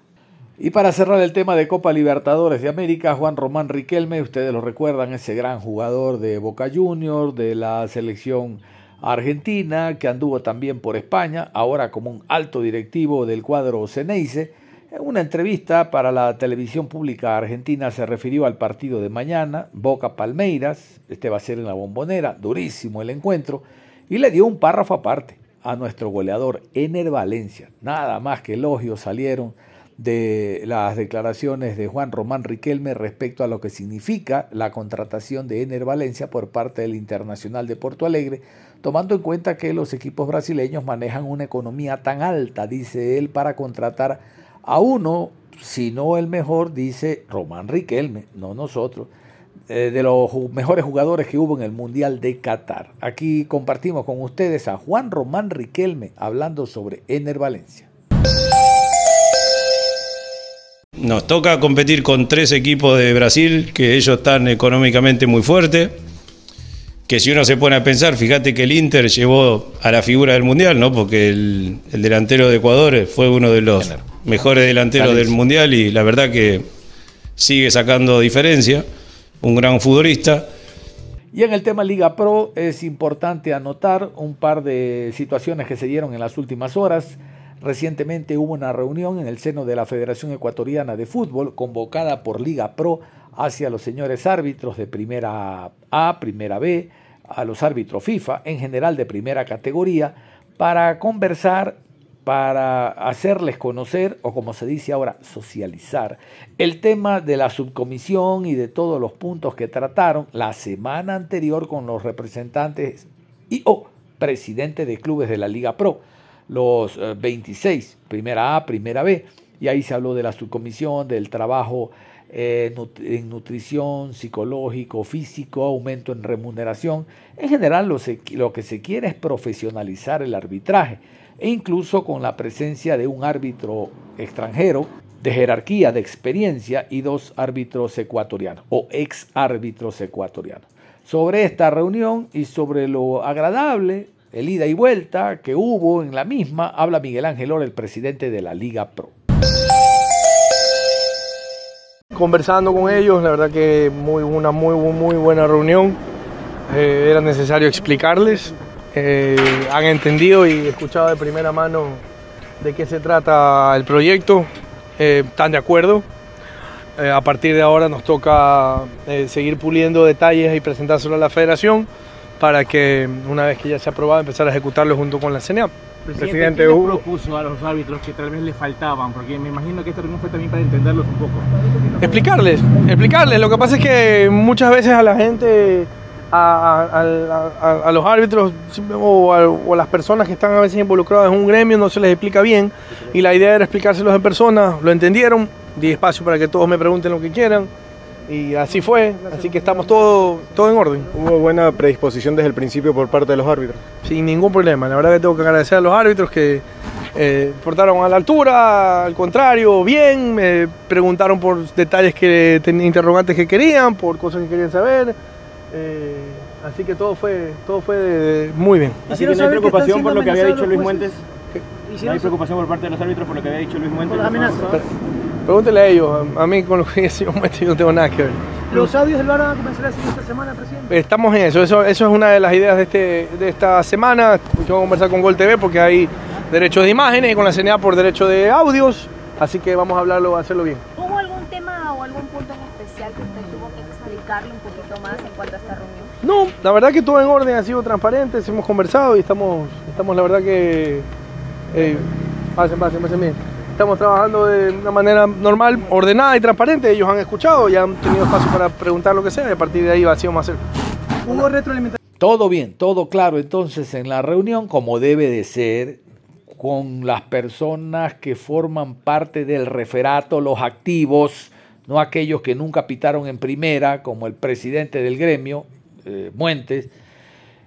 Y para cerrar el tema de Copa Libertadores de América, Juan Román Riquelme, ustedes lo recuerdan, ese gran jugador de Boca Juniors, de la selección argentina, que anduvo también por España, ahora como un alto directivo del cuadro Ceneice. En una entrevista para la televisión pública argentina se refirió al partido de mañana, Boca Palmeiras, este va a ser en la bombonera, durísimo el encuentro, y le dio un párrafo aparte a nuestro goleador Ener Valencia. Nada más que elogios salieron de las declaraciones de Juan Román Riquelme respecto a lo que significa la contratación de Ener Valencia por parte del Internacional de Porto Alegre, tomando en cuenta que los equipos brasileños manejan una economía tan alta, dice él, para contratar a uno, si no el mejor, dice Román Riquelme, no nosotros, eh, de los mejores jugadores que hubo en el Mundial de Qatar. Aquí compartimos con ustedes a Juan Román Riquelme hablando sobre Ener Valencia. Nos toca competir con tres equipos de Brasil que ellos están económicamente muy fuertes. Que si uno se pone a pensar, fíjate que el Inter llevó a la figura del Mundial, ¿no? Porque el, el delantero de Ecuador fue uno de los mejores delanteros del Mundial y la verdad que sigue sacando diferencia. Un gran futbolista. Y en el tema Liga Pro es importante anotar un par de situaciones que se dieron en las últimas horas. Recientemente hubo una reunión en el seno de la Federación Ecuatoriana de Fútbol convocada por Liga Pro hacia los señores árbitros de primera A, primera B, a los árbitros FIFA, en general de primera categoría, para conversar, para hacerles conocer, o como se dice ahora, socializar, el tema de la subcomisión y de todos los puntos que trataron la semana anterior con los representantes y o presidentes de clubes de la Liga Pro los 26, eh, primera A, primera B, y ahí se habló de la subcomisión, del trabajo eh, en nutrición, psicológico, físico, aumento en remuneración. En general lo, lo que se quiere es profesionalizar el arbitraje e incluso con la presencia de un árbitro extranjero de jerarquía, de experiencia y dos árbitros ecuatorianos o ex árbitros ecuatorianos. Sobre esta reunión y sobre lo agradable el ida y vuelta que hubo en la misma, habla Miguel Ángel Ora, el presidente de la Liga Pro. Conversando con ellos, la verdad que muy, una muy, muy buena reunión. Eh, era necesario explicarles. Eh, han entendido y escuchado de primera mano de qué se trata el proyecto. Eh, están de acuerdo. a partir de ahora nos toca seguir puliendo detalles y presentárselo a la federación para que una vez que ya se ha aprobado empezar a ejecutarlo junto con la CNA. Presidente, ¿qué propuso a los árbitros que tal vez les faltaban? Porque me imagino que esta reunión fue también para entenderlos un poco. Explicarles, explicarles. Lo que pasa es que muchas veces a la gente, a, a, los árbitros o, o a, las personas que están a veces involucradas en un gremio no se les explica bien y la idea era explicárselos en persona, lo entendieron, di espacio para que todos me pregunten lo que quieran y así fue, así que estamos todo, todo en orden. ¿Hubo buena predisposición desde el principio por parte de los árbitros? Sin ningún problema, la verdad que tengo que agradecer a los árbitros que eh, portaron a la altura, al contrario, bien, me preguntaron por detalles que interrogantes que querían, por cosas que querían saber. Eh, así que todo fue, todo fue muy bien. Así que no hay preocupación por lo que había dicho Luis Muentes. ¿No hay preocupación por parte de los árbitros por lo que había dicho Luis Muentes? Pregúntele a ellos, a mí con lo que decimos yo no tengo nada que ver. ¿Los audios del VAR van a comenzar a esta semana, presidente? Estamos en eso. eso, eso es una de las ideas de, este, de esta semana. Yo voy a conversar con Gol TV porque hay derechos de imágenes y con la CNA por derecho de audios, así que vamos a hablarlo, a hacerlo bien. No, la verdad que todo en orden, ha sido transparente, hemos conversado y estamos, estamos la verdad que... Eh, pasen, pasen, pasen bien estamos trabajando de una manera normal, ordenada y transparente. Ellos han escuchado y han tenido espacio para preguntar lo que sea y a partir de ahí así vamos a hacer. Hubo retroalimentación. Todo bien, todo claro entonces en la reunión como debe de ser con las personas que forman parte del referato, los activos, no aquellos que nunca pitaron en primera, como el presidente del gremio, eh, Muentes.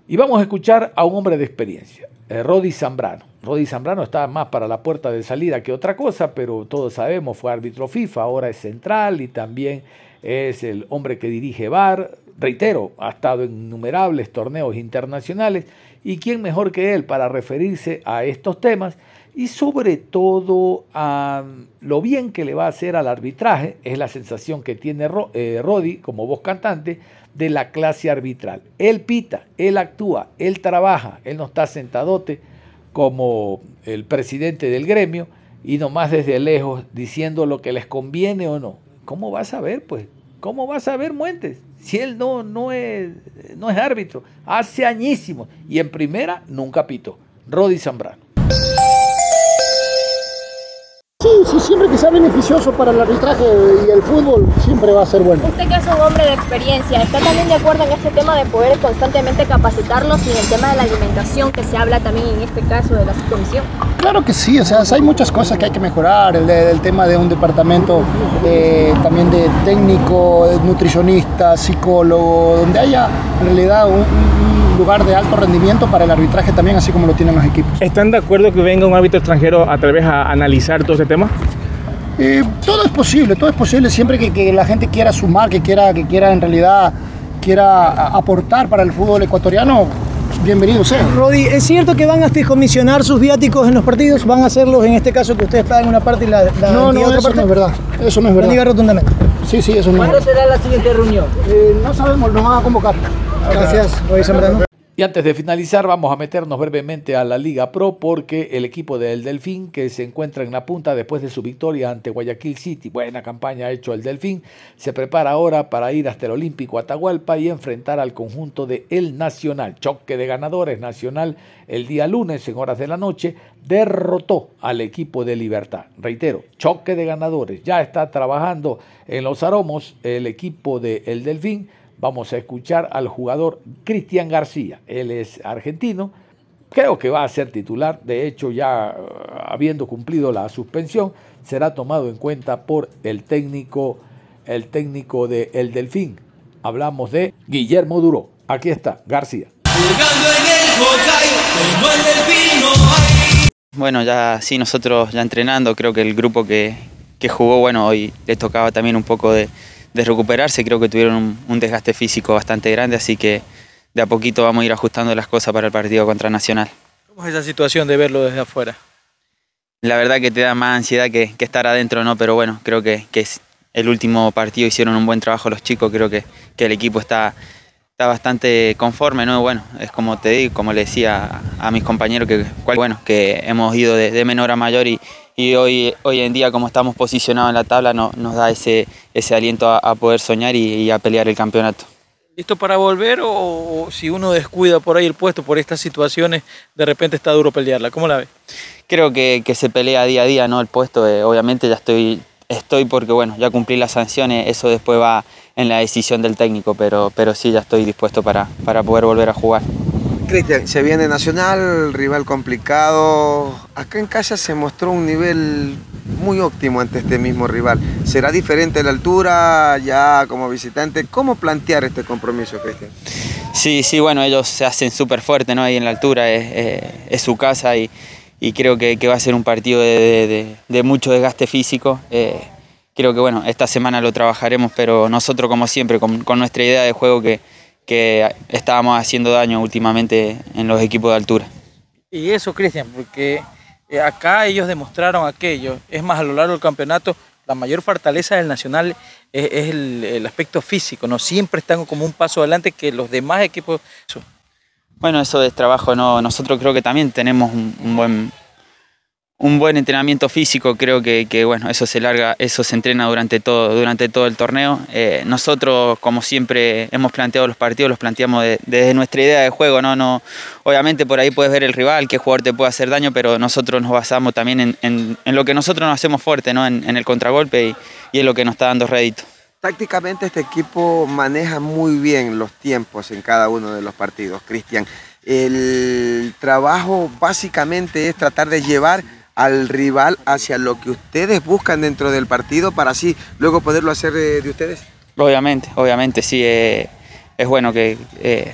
Y vamos a escuchar a un hombre de experiencia, eh, Zambrano. Rodi Zambrano está más para la puerta de salida que otra cosa, pero todos sabemos, fue árbitro FIFA, ahora es central y también es el hombre que dirige VAR. Reitero, ha estado en innumerables torneos internacionales y quién mejor que él para referirse a estos temas y sobre todo a lo bien que le va a hacer al arbitraje, es la sensación que tiene eh, Rodi como voz cantante de la clase arbitral. Él pita, él actúa, él trabaja, él no está sentadote como el presidente del gremio y nomás desde lejos diciendo lo que les conviene o no. ¿Cómo va a saber, pues? ¿Cómo va a saber Muentes? Si él no, no, es, no es árbitro. Hace añísimo. Y en primera nunca pitó. Rodi Zambrano. Sí, sí, siempre que sea beneficioso para el arbitraje y el fútbol, siempre va a ser bueno. Usted que es un hombre de experiencia, ¿está también de acuerdo en este tema de poder constantemente capacitarlos y en el tema de la alimentación que se habla también en este caso de la subcomisión? Claro que sí, o sea, hay muchas cosas que hay que mejorar, el, el tema de un departamento eh, también de técnico, nutricionista, psicólogo, donde haya en realidad un, un lugar de alto rendimiento para el arbitraje también, así como lo tienen los equipos. ¿Están de acuerdo que venga un árbitro extranjero a través a analizar todo este tema? Eh, todo es posible, todo es posible siempre que, que, la gente quiera sumar, que quiera, que quiera en realidad quiera aportar para el fútbol ecuatoriano. Bienvenido sea. Rodi, ¿es cierto que van a comisionar sus viáticos en los partidos? ¿Van a hacerlos en este caso que usted está en una parte y la, la no, no, otra eso parte? no es verdad. Eso no es verdad. Diga rotundamente. Sí, sí, eso no ¿Cuándo es será la siguiente reunión? Eh, no sabemos, nos van a convocar. Gracias, Rodi Zambrano. Y antes de finalizar, vamos a meternos brevemente a la Liga Pro porque el equipo del Delfín, que se encuentra en la punta después de su victoria ante Guayaquil City, buena campaña ha hecho el Delfín, se prepara ahora para ir hasta el Olímpico Atahualpa y enfrentar al conjunto de El Nacional. Choque de ganadores Nacional el día lunes en horas de la noche derrotó al equipo de Libertad. Reitero, choque de ganadores. Ya está trabajando en los aromos el equipo de El Delfín vamos a escuchar al jugador Cristian García. Él es argentino, creo que va a ser titular, de hecho ya uh, habiendo cumplido la suspensión, será tomado en cuenta por el técnico, el técnico de El Delfín. Hablamos de Guillermo Duró. Aquí está, García. Bueno, ya sí, nosotros ya entrenando, creo que el grupo que, que jugó, bueno, hoy le tocaba también un poco de, de recuperarse, creo que tuvieron un, un, desgaste físico bastante grande, así que de a poquito vamos a ir ajustando las cosas para el partido contra Nacional. ¿Cómo es esa situación de verlo desde afuera? La verdad que te da más ansiedad que, que estar adentro, ¿no? Pero bueno, creo que, que, es el último partido hicieron un buen trabajo los chicos, creo que, que el equipo está, está bastante conforme, ¿no? Bueno, es como te digo, como le decía a, a mis compañeros, que, bueno, que hemos ido de, de menor a mayor y, y hoy, hoy en día como estamos posicionados en la tabla no, nos da ese, ese aliento a, a poder soñar y, y, a pelear el campeonato. ¿Listo para volver o, o, si uno descuida por ahí el puesto por estas situaciones, de repente está duro pelearla? ¿Cómo la ves? Creo que, que se pelea día a día ¿no? el puesto, eh, obviamente ya estoy, estoy porque bueno, ya cumplí las sanciones, eso después va en la decisión del técnico, pero, pero sí ya estoy dispuesto para, para poder volver a jugar. Cristian, se viene Nacional, rival complicado. Acá en casa se mostró un nivel muy óptimo ante este mismo rival. ¿Será diferente la altura ya como visitante? ¿Cómo plantear este compromiso, Cristian? Sí, sí, bueno, ellos se hacen súper fuertes ¿no? ahí en la altura, es, es, es su casa y, y creo que, va a ser un partido de, mucho desgaste físico. Eh, creo que bueno, esta semana lo trabajaremos, pero nosotros como siempre, con, nuestra idea de juego que estábamos haciendo daño últimamente en los equipos de altura. Y eso, Cristian, porque eh, acá ellos demostraron aquello. Es más, a lo largo del campeonato, la mayor fortaleza del Nacional es, el, aspecto físico, ¿no? Siempre están como un paso adelante que los demás equipos. Bueno, eso es trabajo, ¿no? Nosotros creo que también tenemos un, buen un buen entrenamiento físico, creo que, que, bueno, eso se larga, eso se entrena durante todo, durante todo el torneo. Eh, nosotros, como siempre hemos planteado los partidos, los planteamos de, desde nuestra idea de juego, ¿no? no Obviamente por ahí puedes ver el rival, qué jugador te puede hacer daño, pero nosotros nos basamos también en, en, lo que nosotros nos hacemos fuerte, ¿no? En, en el contragolpe y, y, es lo que nos está dando rédito. Tácticamente este equipo maneja muy bien los tiempos en cada uno de los partidos, Cristian. El trabajo básicamente es tratar de llevar al rival hacia lo que ustedes buscan dentro del partido para así luego poderlo hacer de, de ustedes? Obviamente, obviamente, sí. Eh, es bueno que eh,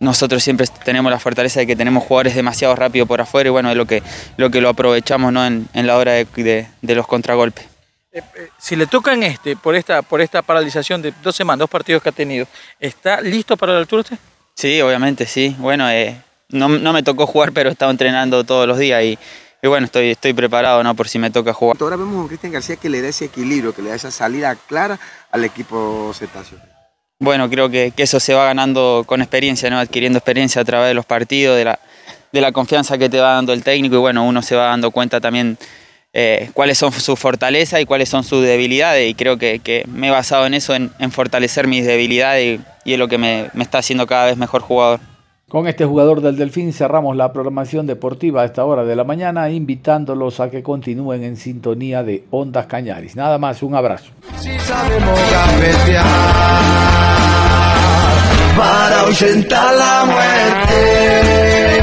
nosotros siempre tenemos la fortaleza de que tenemos jugadores demasiado rápido por afuera y bueno, es lo que lo, que lo aprovechamos ¿no? en, la hora de los contragolpes. Eh, si le tocan este, por esta, por esta paralización de dos semanas, dos partidos que ha tenido, ¿está listo para la altura usted? Sí, obviamente, sí. Bueno, no, no me tocó jugar, pero he estado entrenando todos los días y, y bueno, estoy, estoy preparado ¿no? por si me toca jugar. Ahora vemos a un Cristian García que le da ese equilibrio, que le da esa salida clara al equipo cetáceo. Bueno, creo que, que eso se va ganando con experiencia, ¿no? adquiriendo experiencia a través de los partidos, de la, de la confianza que te va dando el técnico y bueno, uno se va dando cuenta también eh, cuáles son sus fortalezas y cuáles son sus debilidades y creo que, que me he basado en eso, en, en fortalecer mis debilidades y, y, es lo que me, me está haciendo cada vez mejor jugador. Con este jugador del Delfín cerramos la programación deportiva a esta hora de la mañana, invitándolos a que continúen en sintonía de Ondas Cañaris. Nada más, un abrazo. Si sabemos para ahuyentar la muerte.